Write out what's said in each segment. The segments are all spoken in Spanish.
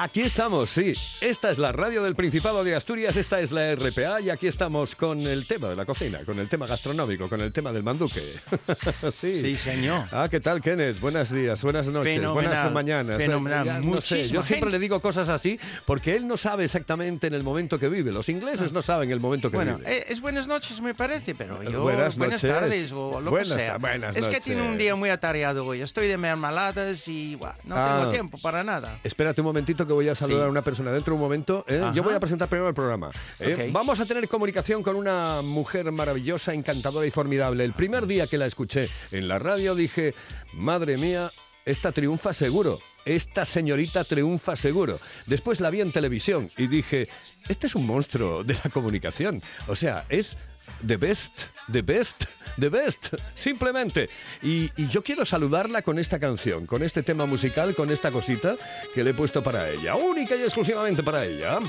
Aquí estamos, sí. Esta es la radio del Principado de Asturias, esta es la RPA y aquí estamos con el tema de la cocina, con el tema gastronómico, con el tema del manduque. sí. sí, señor. Ah, ¿qué tal, Kenneth? Buenos días, buenas noches, buenas mañanas. Eh, fenomenal. no sé, yo siempre le digo cosas así porque él no sabe exactamente en el momento que vive. Los ingleses ah. no saben el momento que bueno, vive. Bueno, es buenas noches, me parece, pero yo. Buenas, buenas tardes o lo que sea. Buenas es que tiene un día muy atareado hoy. Estoy de mermaladas y no tengo ah. tiempo para nada. Espérate un momentito que voy a saludar a una persona dentro de un momento. ¿eh? Yo voy a presentar primero el programa. ¿eh? Vamos a tener comunicación con una mujer maravillosa, encantadora y formidable. El primer día que la escuché en la radio dije, madre mía, esta triunfa seguro. Esta señorita triunfa seguro. Después la vi en televisión y dije, este es un monstruo de la comunicación. O sea, es the best, the best, the best, simplemente. Y, yo quiero saludarla con esta canción, con este tema musical, con esta cosita que le he puesto para ella, única y exclusivamente para ella.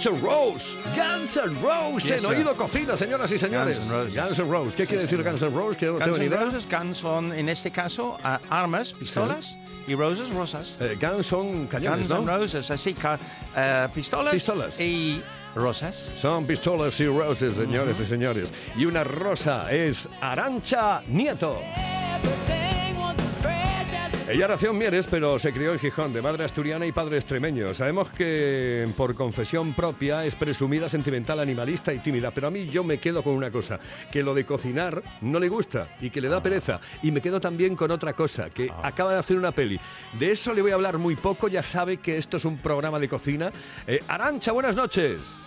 Guns N' Roses. Guns N' Roses en Oído Cocina, señoras y señores. Guns N' Roses. ¿Qué quiere decir Guns N' Roses? Guns N' Roses, Guns son, en este caso, armas, pistolas. Y roses, rosas. Eh, guns son cañones, Guns N' Roses, así que uh, pistolas, pistolas y rosas. Son pistolas y roses, señores y señores. Y una rosa es Arancha Nieto. Ella nació en Mieres, pero se crió en Gijón, de madre asturiana y padre extremeño. Sabemos que por confesión propia es presumida, sentimental, animalista y tímida, pero a mí yo me quedo con una cosa, que lo de cocinar no le gusta y que le da pereza. Y me quedo también con otra cosa, que ah. acaba de hacer una peli. De eso le voy a hablar muy poco, ya sabe que esto es un programa de cocina. Eh, Arancha, buenas noches.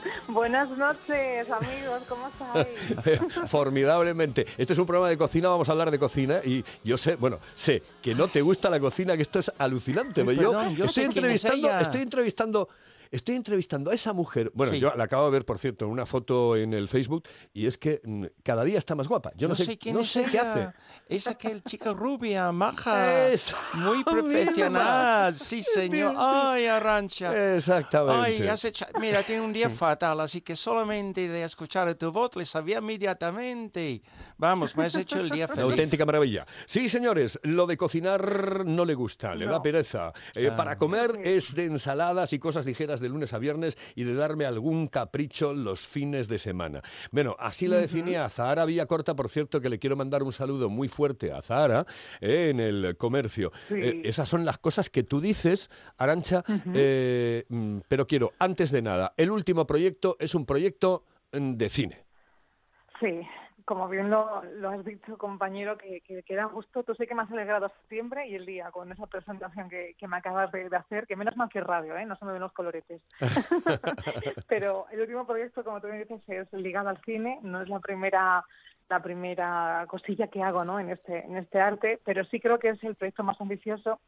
Buenas noches, amigos, ¿cómo estáis? Formidablemente. Este es un programa de cocina, vamos a hablar de cocina y yo sé, bueno, sé que no te gusta la cocina, que esto es alucinante. yo, estoy, entrevistando, estoy entrevistando Estoy entrevistando a esa mujer. Bueno, yo la acabo de ver, por cierto, en una foto en el Facebook y es que mm, cada día está más guapa. Yo no, sé, quién no sé qué hace. Es aquel chica rubia, maja. muy profesional. Sí, señor. Ay, Arrancha. Exactamente. Ay, Mira, tiene un día fatal, así que solamente de escuchar tu voz le sabía inmediatamente. Vamos, me has hecho el día feliz. auténtica maravilla. Sí, señores, lo de cocinar no le gusta, le da pereza. Eh, para ah. comer es de ensaladas y cosas ligeras de lunes a viernes y de darme algún capricho los fines de semana. Bueno, así la definía a Zahara Corta, por cierto, que le quiero mandar un saludo muy fuerte a Zahara eh, en el comercio. Eh, esas son las cosas que tú dices, Arancha, eh, mm, pero quiero, antes de nada, el último proyecto es un proyecto mm, de cine. Sí, como bien lo, has dicho, compañero, que, que, queda justo. Tú sé que me has alegrado septiembre y el día con esa presentación que, me acabas de, hacer, que menos mal que radio, ¿eh? no se me ven los coloretes. Pero el último proyecto, como tú me dices, es ligado al cine. No es la primera la primera cosilla que hago ¿no? en, este, en este arte, pero sí creo que es el proyecto más ambicioso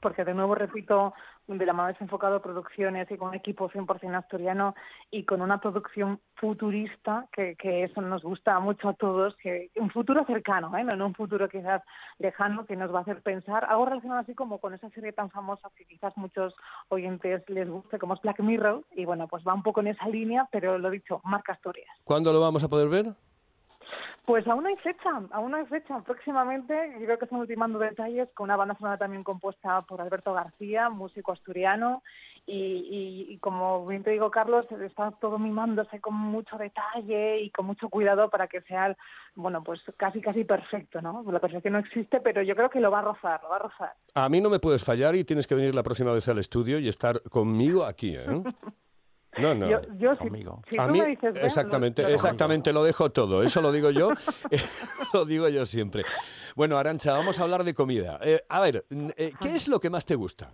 porque de nuevo repito, de la mano enfocado producciones y con un equipo 100% asturiano y con una producción futurista, que, eso nos gusta mucho a todos, que un futuro cercano, ¿eh? no un futuro quizás lejano, que nos va a hacer pensar, algo relacionado así como con esa serie tan famosa que quizás muchos oyentes les guste, como es Black Mirror, y bueno, pues va un poco en esa línea, pero lo dicho, marca Asturias. ¿Cuándo lo vamos a poder ver? Pues aún hay fecha, aún hay fecha. Próximamente, yo creo que están ultimando detalles con una banda sonora también compuesta por Alberto García, músico asturiano, y, como bien te digo, Carlos, está todo mimándose con mucho detalle y con mucho cuidado para que sea, bueno, pues casi casi perfecto, ¿no? La perfección no existe, pero yo creo que lo va a rozar, lo va a rozar. A mí no me puedes fallar y tienes que venir la próxima vez al estudio y estar conmigo aquí, ¿eh? No, no. Yo, conmigo. a mí, exactamente, exactamente, lo dejo todo. Eso lo digo yo, lo digo yo siempre. Bueno, Arancha, vamos a hablar de comida. Eh, a ver, eh, ¿qué es lo que más te gusta?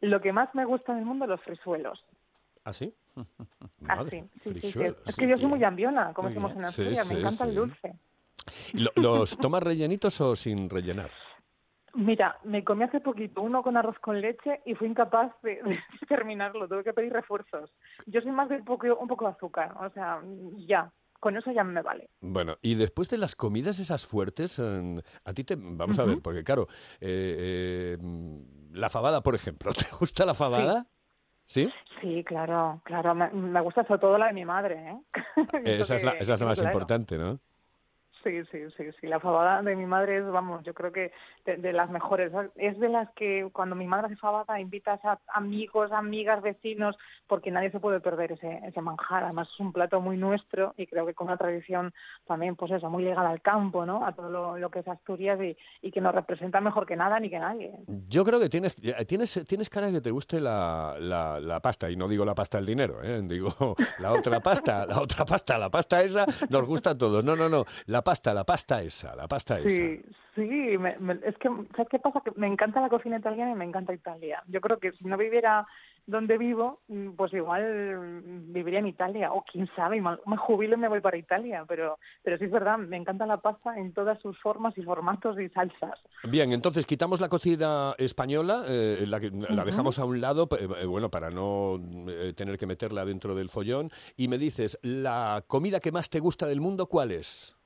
Lo que más me gusta en el mundo, los frisuelos. ¿Ah, sí? ah, sí, Es que yo soy muy ambiona, como decimos en Asturias, me encanta el dulce. ¿Los tomas rellenitos o sin rellenar? Mira, me comí hace poquito uno con arroz con leche y fui incapaz de, terminarlo. Tuve que pedir refuerzos. Yo soy más de un poco, un poco de azúcar, o sea, ya. con eso ya me vale. Bueno, y después de las comidas esas fuertes, a ti te... Vamos a ver, porque claro, eh, eh, la fabada, por ejemplo, ¿te gusta la fabada? ¿Sí? Sí, claro, claro. Me, gusta sobre todo la de mi madre. ¿eh? esa, es la, esa es la más importante, ¿no? Sí, sí, sí, sí. La fabada de mi madre es, vamos, yo creo que de, las mejores. Es de las que cuando mi madre hace fabada invitas a amigos, amigas, vecinos, porque nadie se puede perder ese, ese manjar. Además es un plato muy nuestro y creo que con una tradición también, pues eso, muy ligada al campo, ¿no? A todo lo, que es Asturias y, que nos representa mejor que nada ni que nadie. Yo creo que tienes, tienes, tienes cara que te guste la, la, la pasta, y no digo la pasta del dinero, ¿eh? digo la otra pasta, la otra pasta, la pasta esa nos gusta a todos. No, no, no, la pasta pasta, la pasta esa, la pasta esa. Sí, sí, es que, ¿sabes qué pasa? Que me encanta la cocina italiana y me encanta Italia. Yo creo que si no viviera donde vivo, mm, pues igual mm, viviría en Italia, o quién sabe, me jubilo y me voy para Italia, pero, pero sí es verdad, me encanta la pasta en todas sus formas y formatos y salsas. Bien, entonces quitamos la cocina española, eh, la, la dejamos a un lado, eh, bueno, para no eh, tener que meterla dentro del follón, y me dices, ¿la comida que más te gusta del mundo cuál es?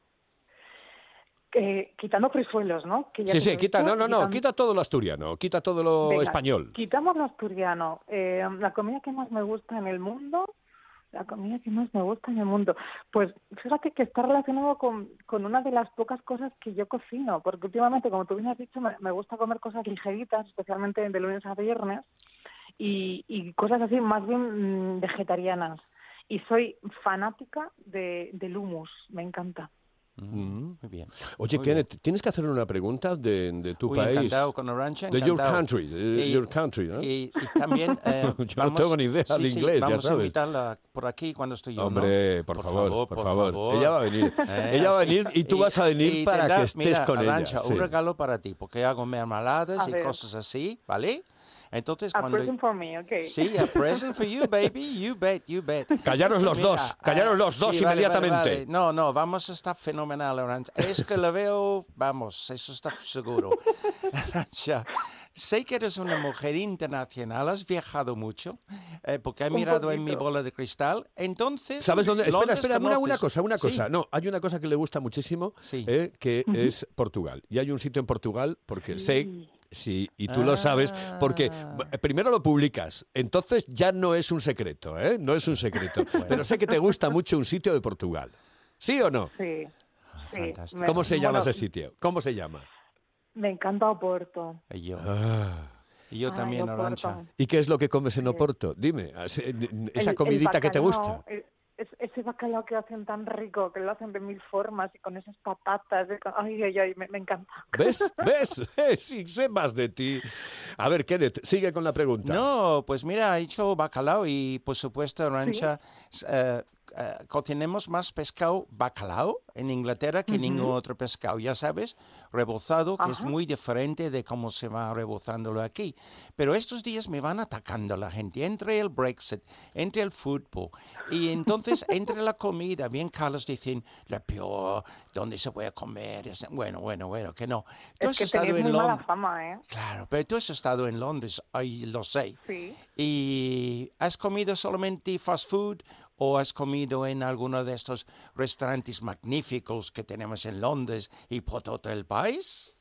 Quitando frisuelos, ¿no? sí, sí, quita, no, no, no, quita todo lo asturiano, quita todo lo español. Quitamos lo asturiano. Eh, la comida que más me gusta en el mundo, la comida que más me gusta en el mundo, pues fíjate que está relacionado con, con una de las pocas cosas que yo cocino, porque últimamente, como tú bien has dicho, me, gusta comer cosas ligeritas, especialmente de lunes a viernes, y, y cosas así más bien mm, vegetarianas. Y soy fanática de, del hummus, me encanta. Mm. Muy bien. Oye, Kenneth, tienes que hacer una pregunta de, de tu Uy, país. Encantado con Orange, De your country, de your country, ¿no? Y, y también... Eh, yo vamos, no tengo ni idea sí, de inglés, vamos ya sabes. Vamos a invitarla por aquí cuando estoy yo, Hombre, ¿no? por, por, favor, por, favor, favor. Ella va a venir. Eh, ella va a venir y tú y, vas a venir y para tendrá, que estés mira, con Arancha, ella. un sí. regalo para ti, porque hago mermeladas y cosas así, ¿vale? Entonces, a cuando... present for me, okay. Sí, a present for you, baby. You bet, you bet. Callaros los Mira, dos, callaros los sí, dos vale, inmediatamente. Vale, vale. No, no, vamos a estar fenomenal, Arancha. Es que lo veo, vamos, eso está seguro. Arancha, sé que eres una mujer internacional, has viajado mucho, eh, porque he mirado en mi bola de cristal. Entonces, ¿sabes dónde? Espera, Londres espera, una, una cosa, una cosa. Sí. No, hay una cosa que le gusta muchísimo, Sí. eh, que es Portugal. Y hay un sitio en Portugal, porque sé Sí, y tú lo sabes, porque Ah. b- primero lo publicas, entonces ya no es un secreto, ¿eh? No es un secreto. Pero sé que te gusta mucho un sitio de Portugal. ¿Sí o no? Sí. Me- ¿Cómo se llama bueno, ese sitio? ¿Cómo se llama? Me encanta Oporto. Y yo, Ah. y yo también, Oporto. Arancha. ¿Y qué es lo que comes en. Oporto? Dime, esa El- el comidita que te gusta. el- es- ese bacalao que hacen tan rico, que lo hacen de mil formas y con esas patatas. de- ay, ay, ay, me, me encanta. ¿Ves? ¿Ves? Sí, sé más de ti. A ver, Kenneth, sigue con la pregunta. No, pues mira, he hecho bacalao y por supuesto, Arancha, eh, eh, cocinemos más pescado bacalao en Inglaterra que ningún otro pescado, ya sabes, rebozado, que es Ajá. muy diferente de cómo se va rebozándolo aquí. Pero estos días me van atacando la gente, entre el Brexit, entre el fútbol y entonces entre la comida. Bien, Carlos dicen, la peor, ¿dónde se puede comer? Es- Bueno, bueno, bueno, que no. Tú Es has que estado en Londres. ¿eh? Claro, pero tú has estado en Londres, ahí lo sé. Sí. ¿Y has comido solamente fast food o has comido en alguno de estos restaurantes magníficos que tenemos en Londres y por todo el país?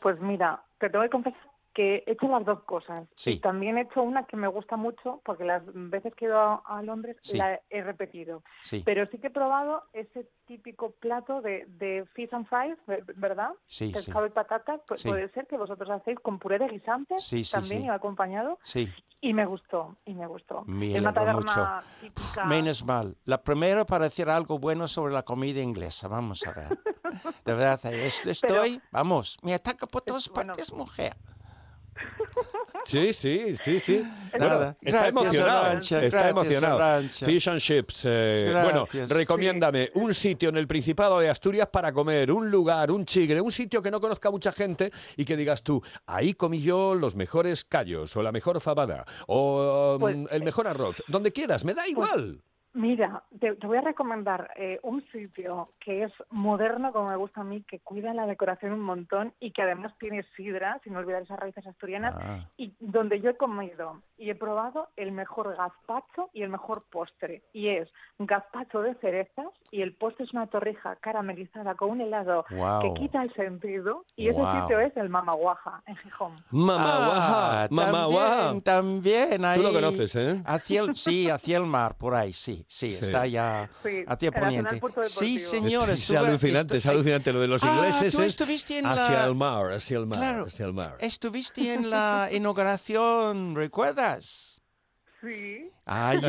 Pues mira, te tengo que confesar que he hecho las dos cosas. Sí. Y también he hecho una que me gusta mucho, porque las veces que he ido a, a Londres Sí. la he repetido. Sí, Pero sí que he probado ese típico plato de, de fish and fries, ver- ¿verdad? sí. Pescado y patatas, Sí. puede ser que vosotros hacéis con puré de guisante Sí, sí, también y acompañado. Sí, Y me gustó, y me gustó. Me es una alegro taberna típica. menos mal. La primera para decir algo bueno sobre la comida inglesa, vamos a ver. De verdad, es- estoy, vamos, me ataca por todas bueno. partes, mujer. Sí, sí, sí, sí. Nada. está Gracias, emocionado. Está gracias, emocionado. Fish and chips. eh, bueno, recomiéndame un sitio en el Principado de Asturias para comer, un lugar, un chigre, un sitio que no conozca mucha gente y que digas tú, ahí comí yo los mejores callos o la mejor fabada o Pues, el mejor arroz, donde quieras, me da igual. Mira, te, voy a recomendar eh, un sitio que es moderno, como me gusta a mí, que cuida la decoración un montón y que además tiene sidra, sin olvidar esas raíces asturianas, ah. y donde yo he comido y he probado el mejor gazpacho y el mejor postre. Y es gazpacho de cerezas y el postre es una torrija caramelizada con un helado que quita el sentido. Y ese sitio es el Mamaguaja, en Gijón. Mamaguaja, ah, Mamaguaja. También, ahí. Tú lo conoces, ¿eh? Hacia el, sí, hacia el mar, por ahí, sí sí, está ya hacia poniente. Sí, señores. Es, alucinante, es alucinante. Lo de los ah, ingleses es hacia el mar, hacia el mar, claro, hacia el mar. Estuviste en la inauguración, ¿recuerdas? Sí. Ah, yo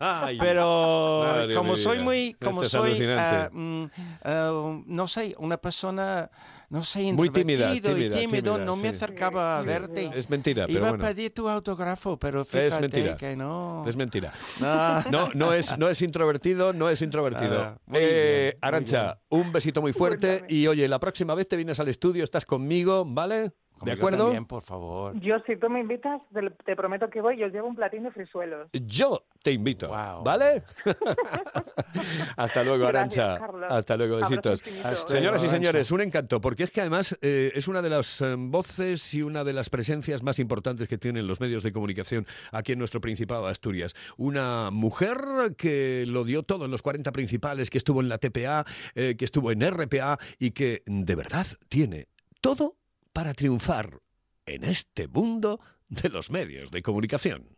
también. Pero como soy muy, como soy, uh, uh, no sé, una persona no sé, Muy tímida, tímida, y tímido, no me acercaba a verte. Es mentira, pero Iba bueno. a pedir tu autógrafo, pero fíjate es mentira. que no. Es mentira. No, no, es, no es introvertido, no es introvertido. Ah, eh, Arancha, un besito muy fuerte y oye, la próxima vez te vienes al estudio, estás conmigo, ¿vale? ¿De acuerdo? También, por favor. Yo, si tú me invitas, te, prometo que voy y os llevo un platín de frisuelos. Yo te invito, ¿vale? Hasta luego, Arancha. Hasta luego, besitos. Señoras y señores, un encanto, porque es que además eh, es una de las eh, voces y una de las presencias más importantes que tienen los medios de comunicación aquí en nuestro Principado de Asturias. Una mujer que lo dio todo en los 40 principales, que estuvo en la TPA, eh, que estuvo en RPA y que de verdad tiene todo para triunfar en este mundo de los medios de comunicación.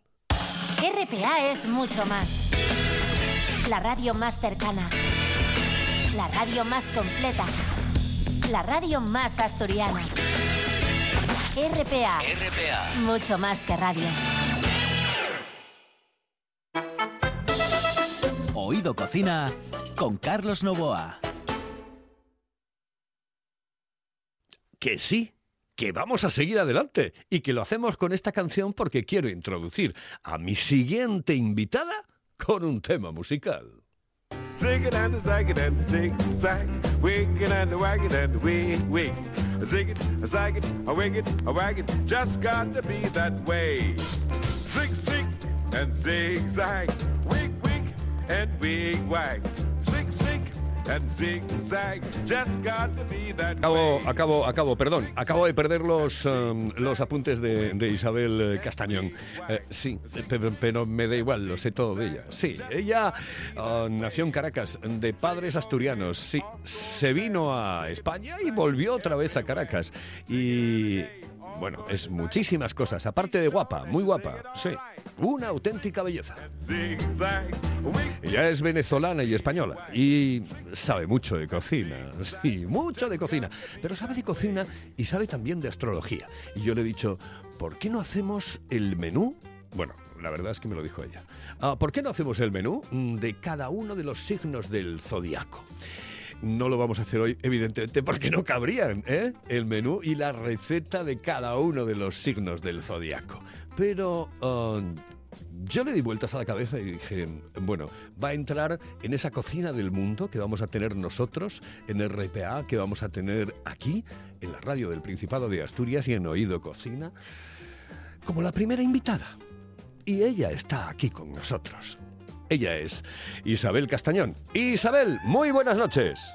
RPA es mucho más. La radio más cercana. La radio más completa. La radio más asturiana. RPA. RPA. Mucho más que radio. Oído Cocina con Carlos Novoa. Que sí que vamos a seguir adelante y que lo hacemos con esta canción porque quiero introducir a mi siguiente invitada con un tema musical. And just be that way. Zig zig and zig zag, wig wig and wig wag. Acabo, acabo, acabo, perdón, acabo de perder los, um, los apuntes de, Isabel eh, Castañón. Eh, sí, pero, me da igual, lo sé todo de ella. Sí, ella uh, nació en Caracas, de padres asturianos. Sí, se vino a España y volvió otra vez a Caracas. Y bueno, es muchísimas cosas, aparte de guapa, muy guapa, sí, una auténtica belleza. Ella es venezolana y española y sabe mucho de cocina, sí, mucho de cocina, pero sabe de cocina y sabe también de astrología. Y yo le he dicho, ¿por qué no hacemos el menú? Bueno, la verdad es que me lo dijo ella. Ah, ¿Por qué no hacemos el menú de cada uno de los signos del zodiaco? No lo vamos a hacer hoy, evidentemente, porque no cabrían ¿eh? el menú y la receta de cada uno de los signos del zodiaco. Pero um, yo le di vueltas a la cabeza y dije, bueno, va a entrar en esa cocina del mundo que vamos a tener nosotros en RPA, que vamos a tener aquí, en la radio del Principado de Asturias y en Oído Cocina, como la primera invitada. Y ella está aquí con nosotros. Ella es Isabel Castañón. Isabel, muy buenas noches.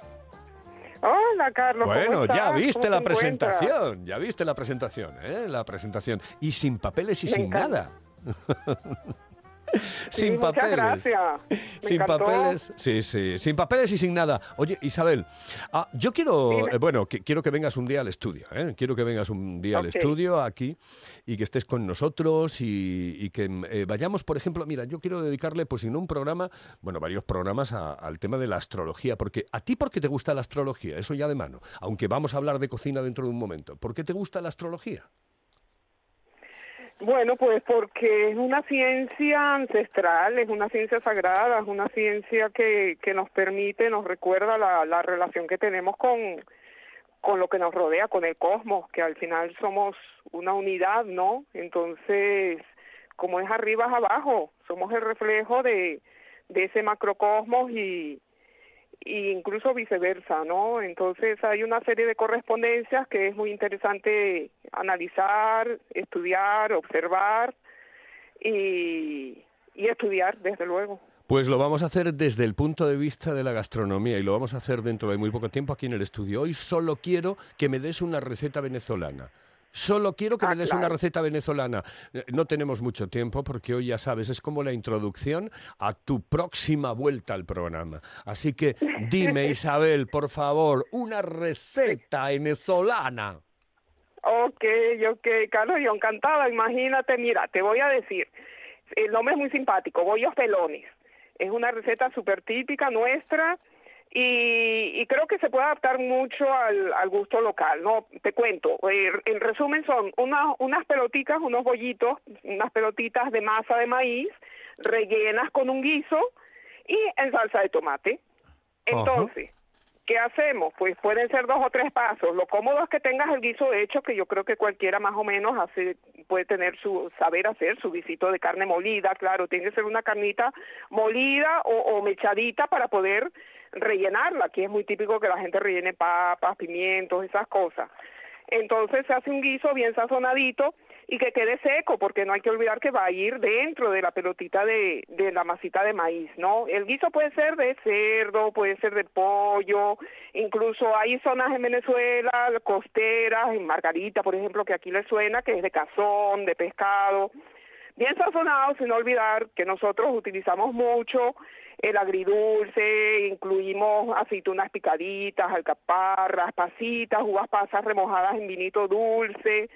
Hola, Carlos. Bueno, ya viste la presentación, ya viste la presentación, ¿eh? La presentación. Y sin papeles y sin nada. Sin papeles. sin papeles. Sí, sí. Sin papeles y sin nada. Oye, Isabel, ah, yo quiero, eh, bueno, quiero que vengas un día al estudio. ¿eh? Quiero que vengas un día al estudio aquí y que estés con nosotros y, que eh, vayamos, por ejemplo, mira, yo quiero dedicarle, pues en un programa, bueno, varios programas al tema de la astrología, porque a ti, ¿por qué te gusta la astrología? Eso ya de mano. Aunque vamos a hablar de cocina dentro de un momento. ¿Por qué te gusta la astrología? Bueno, pues porque es una ciencia ancestral, es una ciencia sagrada, es una ciencia que, que nos permite, nos recuerda la, la relación que tenemos con, con lo que nos rodea, con el cosmos, que al final somos una unidad, ¿no? Entonces, como es arriba es abajo, somos el reflejo de, de ese macrocosmos y, e incluso viceversa, ¿no? Entonces hay una serie de correspondencias que es muy interesante analizar, estudiar, observar y, y estudiar, desde luego. Pues lo vamos a hacer desde el punto de vista de la gastronomía y lo vamos a hacer dentro de muy poco tiempo aquí en el estudio. Hoy solo quiero que me des una receta venezolana. Solo quiero que me ah, des una receta venezolana. Eh, no tenemos mucho tiempo porque hoy ya sabes, es como la introducción a tu próxima vuelta al programa. Así que dime, Isabel, por favor, una receta venezolana. Ok, ok, Carlos, yo encantada. Imagínate, mira, te voy a decir, el nombre es muy simpático, bollos pelones. Es una receta súper típica nuestra y, creo que se puede adaptar mucho al, gusto local, ¿no? Te cuento, eh, en resumen son unas pelotitas, unos bollitos, unas pelotitas de masa de maíz rellenas con un guiso y en salsa de tomate. Entonces, ¿qué hacemos? Pues pueden ser dos o tres pasos. Lo cómodo es que tengas el guiso hecho, que yo creo que cualquiera más o menos hace, puede tener su saber hacer su guisito de carne molida, claro, tiene que ser una carnita molida o mechadita para poder rellenarla. Aquí es muy típico que la gente rellene papas, pimientos, esas cosas. Entonces se hace un guiso bien sazonadito y que quede seco, porque no hay que olvidar que va a ir dentro de la pelotita de, de la masita de maíz, ¿no? El guiso puede ser de cerdo, puede ser de pollo, incluso hay zonas en Venezuela, costeras, en Margarita, por ejemplo, que aquí le suena, que es de cazón, de pescado, bien sazonado, sin olvidar que nosotros utilizamos mucho el agridulce, incluimos aceitunas picaditas, alcaparras, pasitas, uvas pasas remojadas en vinito dulce,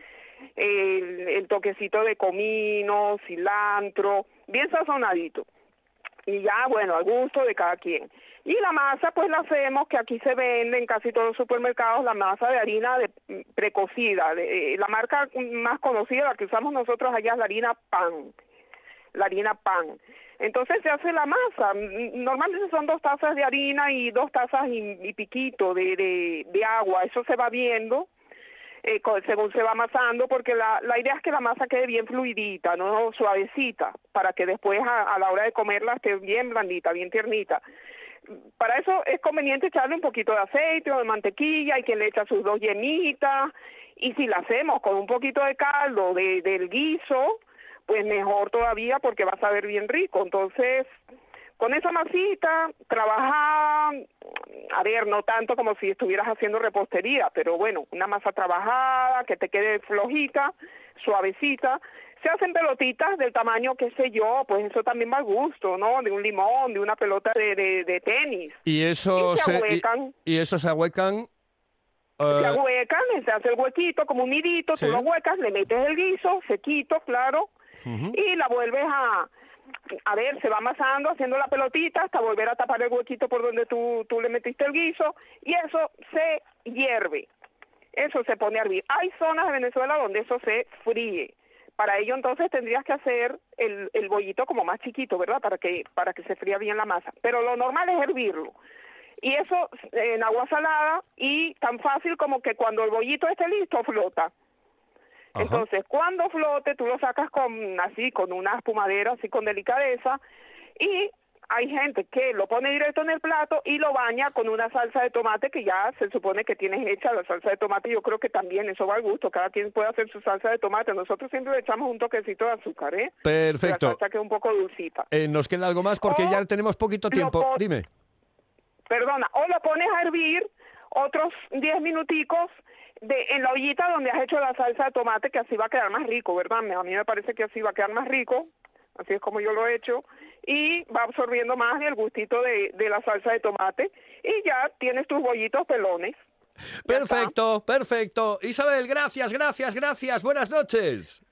el, toquecito de comino, cilantro, bien sazonadito. Y ya, bueno, al gusto de cada quien. Y la masa, pues la hacemos, que aquí se vende en casi todos los supermercados, la masa de harina de, precocida. De, la marca más conocida, la que usamos nosotros allá es la harina pan. La harina pan. Entonces se hace la masa. Normalmente son dos tazas de harina y dos tazas y, piquito de, de, agua. Eso se va viendo eh, según se va amasando, porque la, la idea es que la masa quede bien fluidita, no suavecita, para que después a, a la hora de comerla esté bien blandita, bien tiernita para eso es conveniente echarle un poquito de aceite o de mantequilla, y quien le echa sus dos yemitas, y si la hacemos con un poquito de caldo de, del guiso, pues mejor todavía porque va a saber bien rico. Entonces, con esa masita, trabaja, a ver, no tanto como si estuvieras haciendo repostería, pero bueno, una masa trabajada, que te quede flojita, suavecita. Se hacen pelotitas del tamaño, qué sé yo, pues eso también va al gusto, ¿no? De un limón, de una pelota de, de, tenis. Y eso se, ahuecan. Y, eso se ahuecan Se eh, ahuecan, se hace el huequito como un nidito, tú lo huecas, le metes el guiso, sequito, claro, y la vuelves a, a ver, se va amasando, haciendo la pelotita hasta volver a tapar el huequito por donde tú, tú le metiste el guiso y eso se hierve, eso se pone a hervir. Hay zonas de Venezuela donde eso se fríe. Para ello entonces tendrías que hacer el, el bollito como más chiquito, ¿verdad? Para que, para que se fría bien la masa. Pero lo normal es hervirlo. Y eso en agua salada y tan fácil como que cuando el bollito esté listo flota. Entonces, cuando flote, tú lo sacas con así, con una espumadera, así con delicadeza, y hay gente que lo pone directo en el plato y lo baña con una salsa de tomate que ya se supone que tienes hecha la salsa de tomate. Yo creo que también eso va al gusto. Cada quien puede hacer su salsa de tomate. Nosotros siempre le echamos un toquecito de azúcar, ¿eh? Perfecto. La salsa que es un poco dulcita. Eh, nos queda algo más porque ya tenemos poquito tiempo. Dime. Perdona, o lo pones a hervir otros 10 minuticos de, en la ollita donde has hecho la salsa de tomate, que así va a quedar más rico, ¿verdad? A mí me parece que así va a quedar más rico, así es como yo lo he hecho, y va absorbiendo más el gustito de, de la salsa de tomate, y ya tienes tus bollitos pelones. Perfecto, perfecto. Isabel, gracias, gracias, gracias. Buenas noches.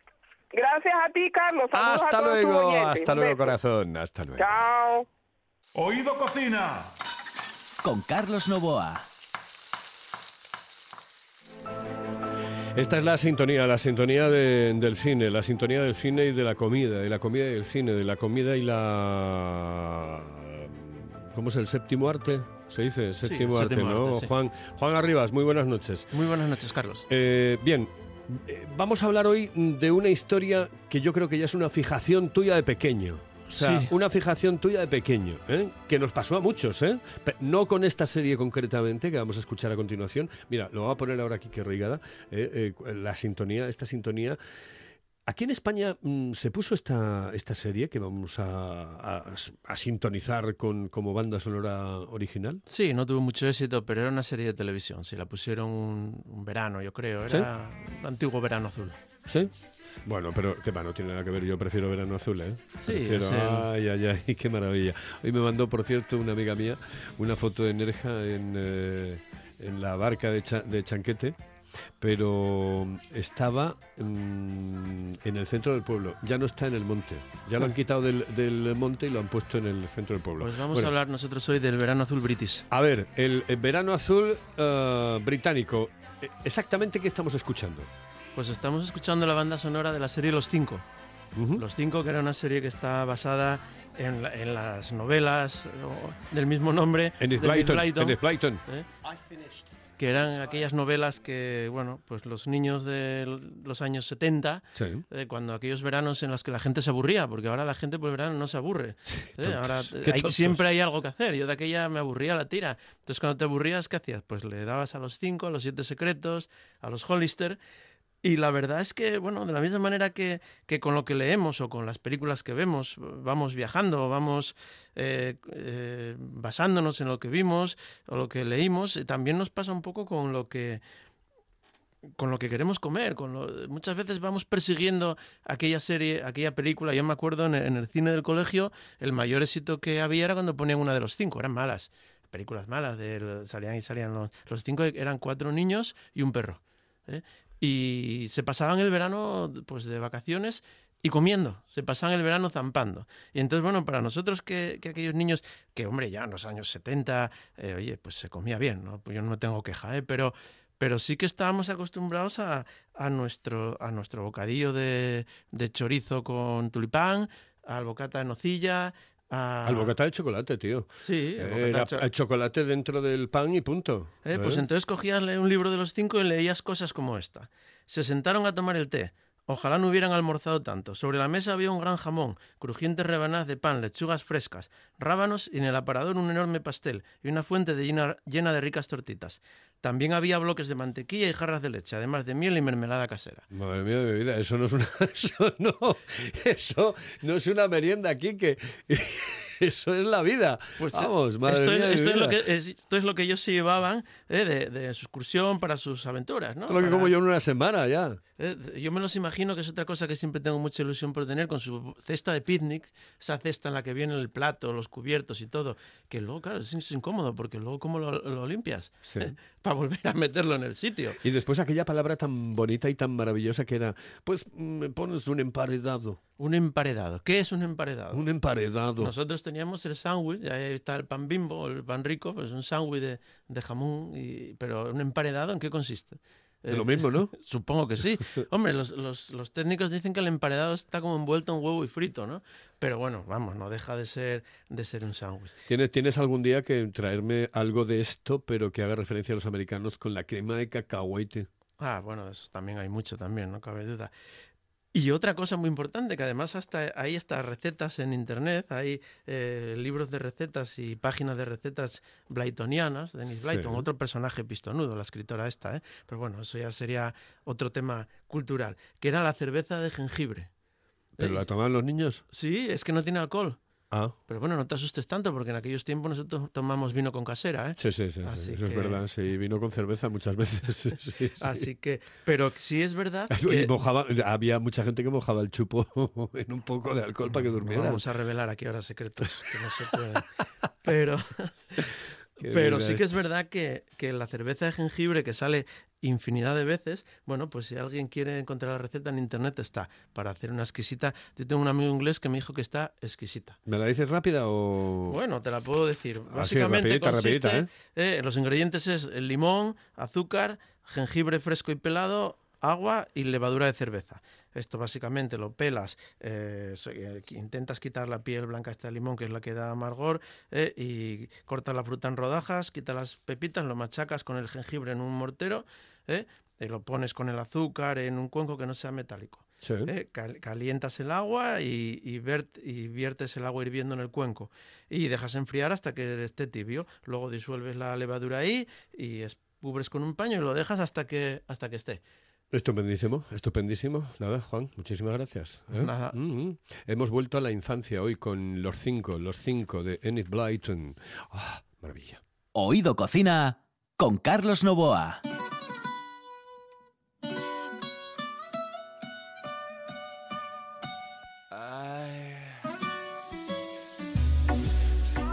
Gracias a ti, Carlos. hasta luego, hasta luego, corazón. Hasta luego. Chao. Oído Cocina. Con Carlos Novoa. Esta es la sintonía, la sintonía del cine, la sintonía del cine y de la comida, de la comida y del cine, de la comida y la... ¿Cómo es el séptimo arte? Se dice séptimo arte, ¿no? Juan, Juan Arribas, muy buenas noches. Muy buenas noches, Carlos. Eh, bien, eh, vamos a hablar hoy de una historia que yo creo que ya es una fijación tuya de pequeño. O sea, una fijación tuya de pequeño, ¿eh? que nos pasó a muchos, ¿eh? no con esta serie concretamente que vamos a escuchar a continuación. Mira, lo voy a poner ahora aquí que Reigada, ¿eh? la sintonía, esta sintonía Aquí en España mm, se puso esta, esta serie que vamos a, sintonizar con, como banda sonora original. Sí, no tuvo mucho éxito, pero era una serie de televisión. Sí, la pusieron un, verano, yo creo. Era un antiguo verano azul. ¿Sí? Bueno, pero qué va, no tiene nada que ver. Yo prefiero verano azul, ¿eh? Sí, Ay, ay, ay, qué maravilla. Hoy me mandó, por cierto, una amiga mía una foto de Nerja en, eh, en la barca de, de Chanquete pero estaba mm, en el centro del pueblo, ya no está en el monte, ya lo han quitado del, monte y lo han puesto en el centro del pueblo. Pues vamos a hablar nosotros hoy del verano azul british. A ver, el, verano azul eh, británico, eh, ¿exactamente qué estamos escuchando? Pues estamos escuchando la banda sonora de la serie Los Cinco. Los Cinco, que era una serie que está basada en, las novelas del mismo nombre. En Blyton. ¿Eh? que eran aquellas novelas que, bueno, pues los niños de los años 70, eh, cuando aquellos veranos en los que la gente se aburría, porque ahora la gente por el verano no se aburre. ¿eh? ahora siempre hay algo que hacer. Yo de aquella me aburría la tira. Entonces, cuando te aburrías, ¿qué hacías? Pues le dabas a los cinco, a los siete secretos, a los Hollister y la verdad es que, bueno, de la misma manera que, que, con lo que leemos o con las películas que vemos, vamos viajando, vamos eh, eh, basándonos en lo que vimos o lo que leímos, eh, también nos pasa un poco con lo que con lo que queremos comer, con muchas veces vamos persiguiendo aquella serie, aquella película. Yo me acuerdo en el, cine del colegio, el mayor éxito que había era cuando ponían una de los cinco, eran malas, películas malas, de, salían y salían los, los cinco, eran cuatro niños y un perro. Y se pasaban el verano pues de vacaciones y comiendo, se pasaban el verano zampando. Y entonces, bueno, para nosotros que, aquellos niños, que hombre, ya en los años 70, eh, oye, pues se comía bien, ¿no? Pues yo no tengo queja, ¿eh? Pero, pero sí que estábamos acostumbrados a, a, nuestro, a nuestro bocadillo de, de chorizo con tulipán, al bocata de nocilla, al bocata de chocolate, tío. Sí, el, el chocolate dentro del pan y punto. Eh, pues ¿Eh? entonces cogías un libro de los cinco y leías cosas como esta. Se sentaron a tomar el té. Ojalá no hubieran almorzado tanto. Sobre la mesa había un gran jamón, crujientes rebanadas de pan, lechugas frescas, rábanos y en el aparador un enorme pastel y una fuente llena, de ricas tortitas. También había bloques de mantequilla y jarras de leche, además de miel y mermelada casera. Madre mía de vida, eso no es una, eso no, eso no es una merienda aquí que eso es la vida. Pues, eh, Vamos, madre esto, mía es, esto, es lo que, esto es lo que ellos se llevaban eh, de, de, su excursión para sus aventuras, ¿no? Esto lo que como yo en una semana ya. Eh, yo me los imagino que es otra cosa que siempre tengo mucha ilusión por tener con su cesta de picnic, esa cesta en la que viene el plato, los cubiertos y todo, que luego, claro, es, incómodo porque luego cómo lo, limpias para volver a meterlo en el sitio. Y después aquella palabra tan bonita y tan maravillosa que era, pues me pones un emparedado. Un emparedado. ¿Qué es un emparedado? Un emparedado. Nosotros teníamos el sándwich, ahí está el pan bimbo, el pan rico, pues un sándwich de, de jamón, y, pero un emparedado, ¿en qué consiste? De lo mismo, ¿no? Supongo que sí. Hombre, los, los, los, técnicos dicen que el emparedado está como envuelto en huevo y frito, ¿no? Pero bueno, vamos, no deja de ser, de ser un sándwich. ¿Tienes, ¿Tienes algún día que traerme algo de esto, pero que haga referencia a los americanos con la crema de cacahuete? Ah, bueno, eso también hay mucho también, no cabe duda. Y otra cosa muy importante, que además hasta hay estas recetas en internet, hay eh, libros de recetas y páginas de recetas blytonianas, Dennis Blyton, otro personaje pistonudo, la escritora esta, ¿eh? pero bueno, eso ya sería otro tema cultural, que era la cerveza de jengibre. ¿Pero la tomaban los niños? Sí, es que no tiene alcohol. Ah. Pero bueno, no te asustes tanto porque en aquellos tiempos nosotros tomamos vino con casera, ¿eh? Sí, sí, sí. Eso es verdad. Sí, vino con cerveza muchas veces. Así que, pero sí es verdad había mucha gente que mojaba el chupo en un poco de alcohol para que durmiera. vamos a revelar aquí ahora secretos que no se pueden. Pero... Pero sí que es verdad que, que, la cerveza de jengibre que sale infinidad de veces, bueno, pues si alguien quiere encontrar la receta en internet está para hacer una exquisita. Yo tengo un amigo inglés que me dijo que está exquisita. ¿Me la dices rápida o...? Bueno, te la puedo decir. Básicamente consiste, ¿eh? Eh, los ingredientes es el limón, azúcar, jengibre fresco y pelado, agua y levadura de cerveza. Esto básicamente lo pelas, eh, eh, intentas quitar la piel blanca este limón, que es la que da amargor, eh, y cortas la fruta en rodajas, quitas las pepitas, lo machacas con el jengibre en un mortero, y lo pones con el azúcar en un cuenco que no sea metálico. calientas el agua y, y, y, viertes el agua hirviendo en el cuenco y dejas enfriar hasta que esté tibio. Luego disuelves la levadura ahí y cubres con un paño y lo dejas hasta que, hasta que esté. Estupendísimo, estupendísimo. Nada, Juan, muchísimas gracias. ¿eh? Nada. Mm, mm. Hemos vuelto a la infancia hoy con los cinco, los cinco de Enid Blyton. ¡Ah, maravilla! Oído Cocina con Carlos Novoa.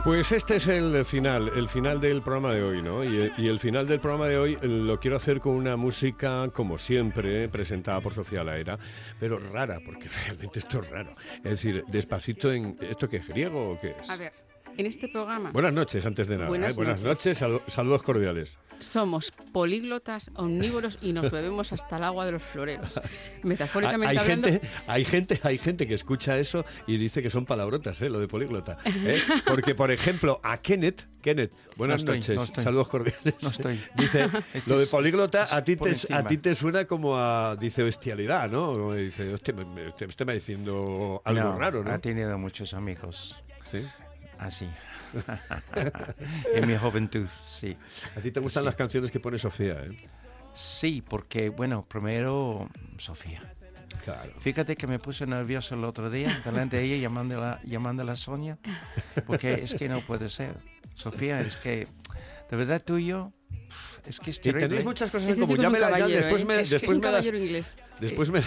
Pues este es el final, el final del programa de hoy, ¿no? Y, el final del programa de hoy lo quiero hacer con una música, como siempre, presentada por Sofía Laera, pero rara, porque realmente esto es raro. Es decir, despacito en... ¿Esto qué es griego o qué es? A ver, en este programa. Buenas noches, antes de nada. Buenas, ¿eh? Buenas noches, saludos cordiales. Somos políglotas, omnívoros y nos bebemos hasta el agua de los floreros. Metafóricamente hay, Gente, hay, gente, hay gente que escucha eso y dice que son palabrotas, ¿eh? lo de políglota. ¿eh? Porque, por ejemplo, a Kenneth, Kenneth, buenas noches, saludos cordiales. No estoy. Dice, lo de políglota a ti, te, a ti te suena como a, dice, bestialidad, ¿no? Como dice, hostia, me, me, está diciendo algo raro, ¿no? Ha tenido muchos amigos. Sí. Así. en mi juventud, sí. ¿A ti te gustan las canciones que pone Sofía? Eh? Sí, porque, bueno, primero, Sofía. Claro. Fíjate que me puse nervioso el otro día delante de ella llamándola, llamándola a Sonia, porque es que no puede ser. Sofía, es que, de verdad tú y yo, es que es terrible. Y tenéis muchas cosas en común. Ya me la, después ¿eh? me, después me las, inglés. después me,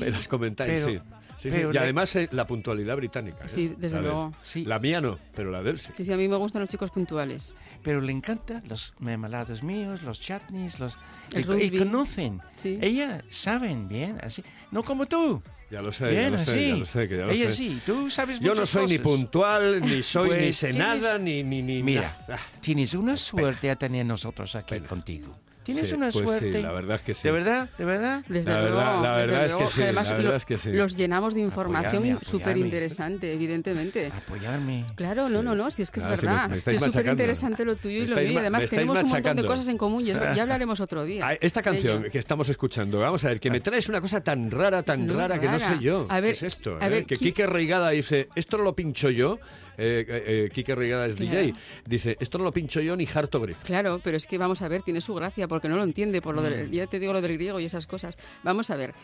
me las comentáis, sí. Sí, sí. Y además eh, la puntualidad británica. ¿eh? Sí, desde la luego. Sí. La mía no, pero la de él sí. Sí, sí, a mí me gustan los chicos puntuales. Pero le encanta los memalados míos, los chutneys, los... El y, y conocen. Sí. Ellas saben bien, así. No como tú. Ya lo sé, ya lo sé, ya lo sé, que ya lo Ella sé. sí, tú sabes Yo no soy cosas. ni puntual, ni soy pues ni sé nada, ni, ni, ni... Mira, Ah, tienes una suerte a tener nosotros aquí contigo. Tienes sí, una pues suerte. Sí, la verdad es que sí. ¿De verdad? ¿De verdad? Desde la luego. verdad, la desde verdad es luego, que sí. además la verdad es que sí. los llenamos de información súper interesante, evidentemente. Apoyarme. Claro, no, no, no, si es que es verdad. que es súper interesante lo tuyo y lo mío. Además tenemos un montón de cosas en común y es- ya hablaremos otro día. Ah, Esta canción que estamos escuchando, vamos a ver, que me traes una cosa tan rara, tan No, rara, que no sé yo. A ver, ¿Qué es esto? a eh? ver, que ¿qui- Quique Reigada dice, esto lo pincho yo. Eh, eh, Quique Reigada es Claro. DJ. Dice, esto no lo pincho yo ni Harto Griff. Claro, pero es que vamos a ver, tiene su gracia porque no lo entiende por lo Mm. del, ya te digo lo del griego y esas cosas. Vamos a ver.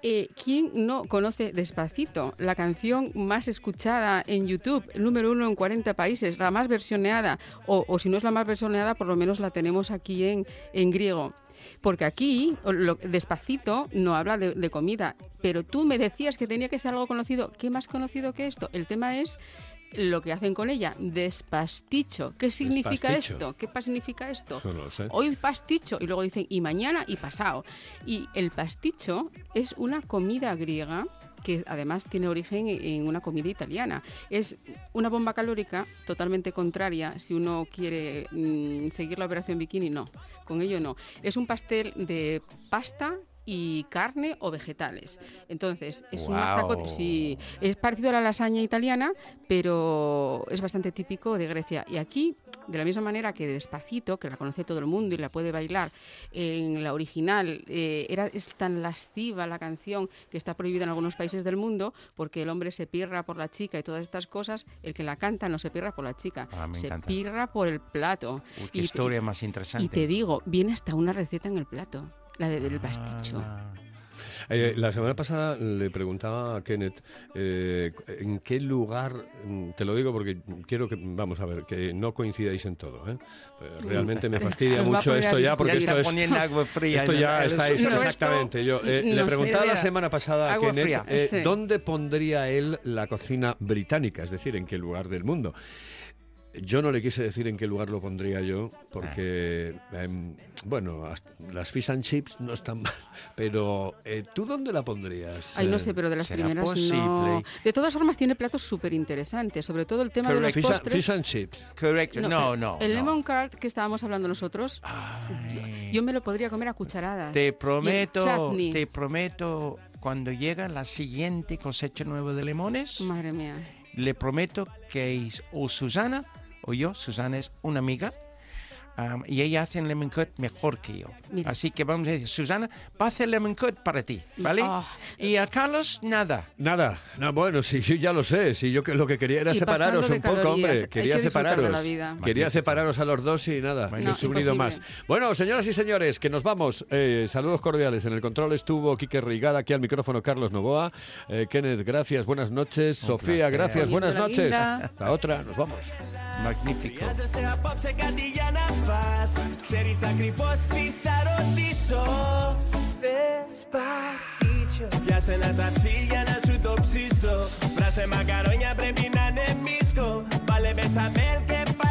Eh, ¿Quién no conoce Despacito, la canción más escuchada en YouTube, número uno en 40 países, la más versioneada? O, o si no es la más versioneada, por lo menos la tenemos aquí en, en griego. Porque aquí, lo- despacito, no habla de, de comida. Pero tú me decías que tenía que ser algo conocido. ¿Qué más conocido que esto? El tema es lo que hacen con ella, despasticho. ¿Qué significa Despasticho. esto? ¿Qué significa esto? No lo sé. Hoy pasticho y luego dicen y mañana y pasado. Y el pasticho es una comida griega que además tiene origen en una comida italiana. Es una bomba calórica totalmente contraria si uno quiere mm, seguir la operación bikini, no, con ello no. Es un pastel de pasta y carne o vegetales. Entonces, es una Guau. taco- sí, es parecido a la lasaña italiana, pero es bastante típico de Grecia. Y aquí, de la misma manera que Despacito, que la conoce todo el mundo y la puede bailar, en la original eh, era, es tan lasciva la canción que está prohibida en algunos países del mundo porque el hombre se pirra por la chica y todas estas cosas, el que la canta no se pirra por la chica, Ah, se encanta. pirra por el plato. Uy, qué Y- historia más interesante. y te digo, viene hasta una receta en el plato, la de- del pasticho. Ah, Eh, la semana pasada le preguntaba a Kenneth eh, en qué lugar, mm, te lo digo porque quiero que, vamos a ver, que no coincidáis en todo. ¿eh? Realmente me fastidia mucho esto ya porque esto es... poniendo agua fría. Esto ya el- está el- exactamente. Yo eh, le preguntaba la semana pasada a Kenneth eh, Sí. dónde pondría él la cocina británica, es decir, en qué lugar del mundo. Yo no le quise decir en qué lugar lo pondría yo, porque, em, bueno, las fish and chips no están mal, pero eh, ¿tú dónde la pondrías? Ay, no eh? sé, pero de las ¿será primeras no. posible? De todas formas, tiene platos súper interesantes, sobre todo el tema de los Fish and, postres. fish and chips. Correcto. No, no. El no. lemon cart que estábamos hablando nosotros, Ay. yo me lo podría comer a cucharadas. Te prometo, te prometo, cuando llega la siguiente cosecha nueva de limones, Madre mía. le prometo que es o Susana o yo, Susana es una amiga, y ella hace el lemon curd mejor que yo. Así que vamos a decir, Susana, va a hacer lemon curd para ti, ¿vale? Ah. Y a Carlos, nada. Nada. No, bueno, sí, yo ya lo sé. Si yo lo que quería era separaros un poco, hombre. Quería separaros. Quería separaros a los dos y nada, no, he unido más. Bueno, señoras y señores, que nos vamos. Eh, saludos cordiales. En el control estuvo Quique Rigada, aquí al micrófono Carlos Novoa. Eh, Kenneth, gracias, buenas noches. Sofía, gracias, buenas noches. La otra, nos vamos. Magnífico. πας Ξέρεις ακριβώς τι θα ρωτήσω. Θες παστίτσιο Πιάσε ένα ταψί για να σου το ψήσω. Πράσε μακαρόνια πρέπει να είναι μίσκο. Πάλε μπεσαμέλ και πάλι